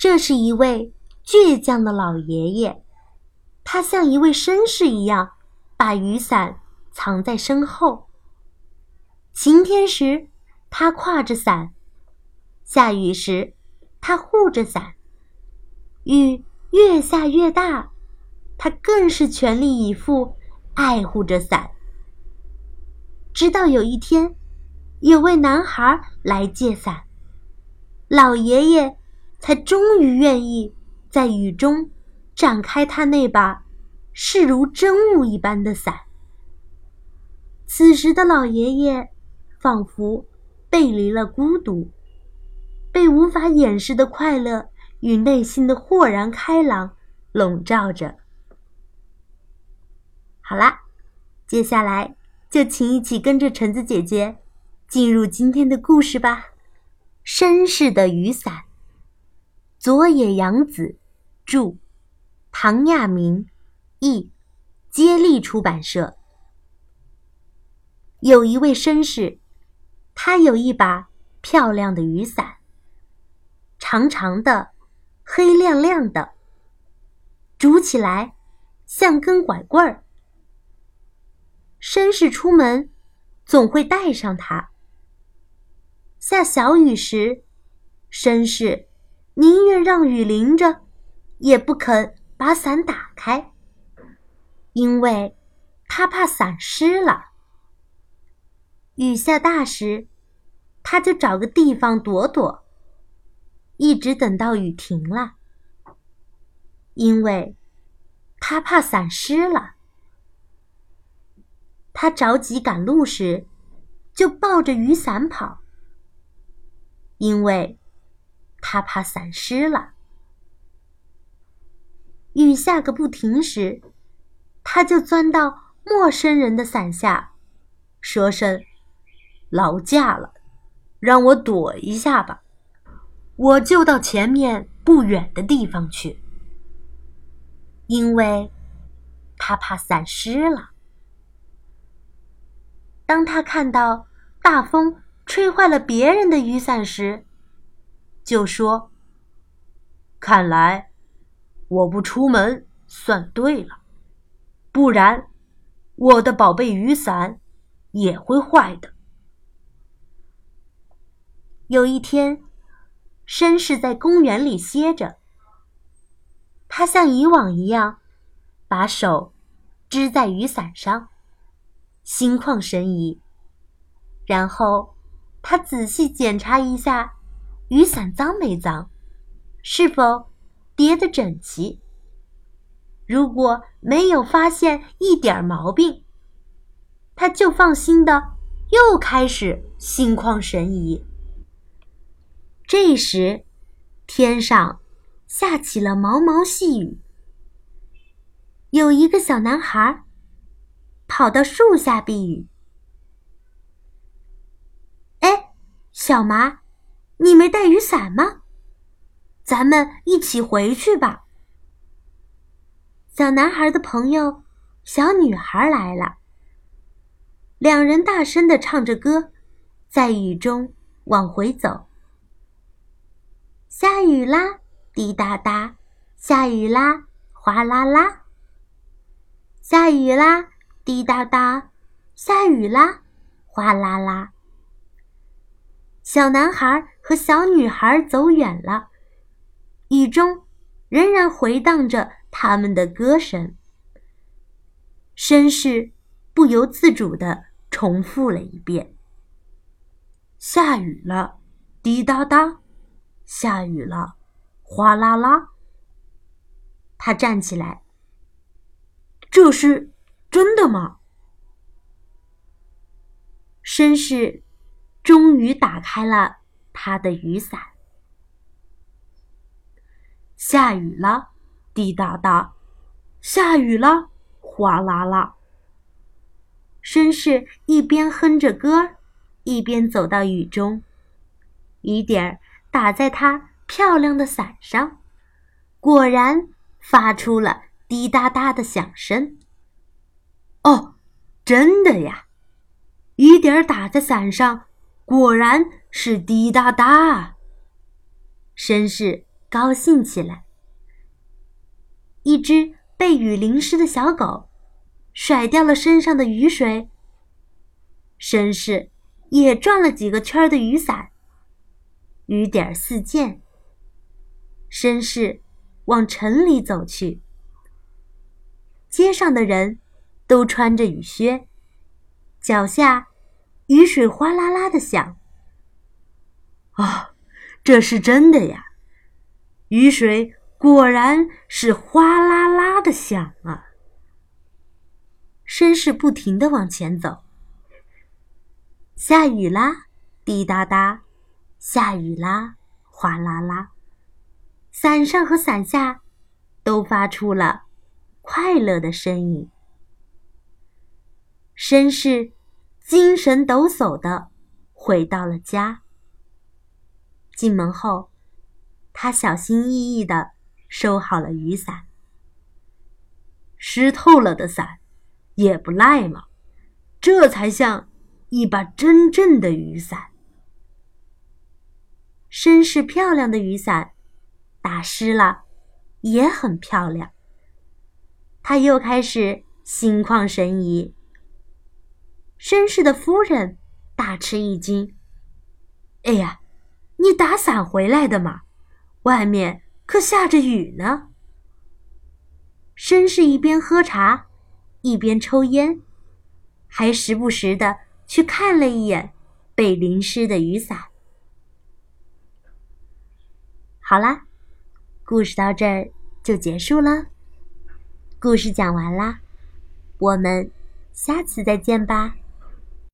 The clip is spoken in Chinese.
这是一位倔强的老爷爷，他像一位绅士一样，把雨伞藏在身后。晴天时，他挎着伞；下雨时，他护着伞。雨越下越大，他更是全力以赴爱护着伞。直到有一天，有位男孩来借伞，老爷爷才终于愿意在雨中展开他那把视如真物一般的伞。此时的老爷爷仿佛背离了孤独，被无法掩饰的快乐。与内心的豁然开朗笼罩着。好啦，接下来就请一起跟着橙子姐姐进入今天的故事吧。绅士的雨伞，佐野洋子著，唐亚明译，接力出版社。有一位绅士，他有一把漂亮的雨伞，长长的。黑亮亮的，拄起来像根拐棍儿。绅士出门总会带上它。下小雨时，绅士宁愿让雨淋着，也不肯把伞打开，因为他怕伞湿了。雨下大时，他就找个地方躲躲。一直等到雨停了，因为他怕伞湿了。他着急赶路时，就抱着雨伞跑，因为他怕伞湿了。雨下个不停时，他就钻到陌生人的伞下，说声“劳驾了，让我躲一下吧。”我就到前面不远的地方去，因为他怕伞湿了。当他看到大风吹坏了别人的雨伞时，就说：“看来我不出门算对了，不然我的宝贝雨伞也会坏的。”有一天。绅士在公园里歇着，他像以往一样，把手支在雨伞上，心旷神怡。然后，他仔细检查一下雨伞脏没脏，是否叠得整齐。如果没有发现一点毛病，他就放心的又开始心旷神怡。这时，天上下起了毛毛细雨。有一个小男孩跑到树下避雨。哎，小麻，你没带雨伞吗？咱们一起回去吧。小男孩的朋友小女孩来了，两人大声的唱着歌，在雨中往回走。下雨啦，滴答答；下雨啦，哗啦啦。下雨啦，滴答答；下雨啦，哗啦啦。小男孩和小女孩走远了，雨中仍然回荡着他们的歌声。绅士不由自主地重复了一遍：“下雨了，滴答答。”下雨了，哗啦啦。他站起来。这是真的吗？绅士终于打开了他的雨伞。下雨了，滴答答；下雨了，哗啦啦。绅士一边哼着歌，一边走到雨中，雨点儿。打在他漂亮的伞上，果然发出了滴答答的响声。哦，真的呀！雨点儿打在伞上，果然是滴答答。绅士高兴起来。一只被雨淋湿的小狗甩掉了身上的雨水，绅士也转了几个圈的雨伞，雨点四溅。绅士往城里走去，街上的人都穿着雨靴，脚下雨水哗啦啦的响。啊，这是真的呀！雨水果然是哗啦啦的响啊！绅士不停的往前走。下雨啦，滴答答；下雨啦，哗啦啦。伞上和伞下都发出了快乐的声音。绅士精神抖擞的回到了家。进门后，他小心翼翼的收好了雨伞。湿透了的伞也不赖嘛，这才像一把真正的雨伞。绅士漂亮的雨伞打湿了，也很漂亮。他又开始心旷神怡。绅士的夫人大吃一惊：“哎呀！”你打伞回来的嘛？外面可下着雨呢。绅士一边喝茶，一边抽烟，还时不时的去看了一眼被淋湿的雨伞。好啦，故事到这儿就结束了。故事讲完啦，我们下次再见吧。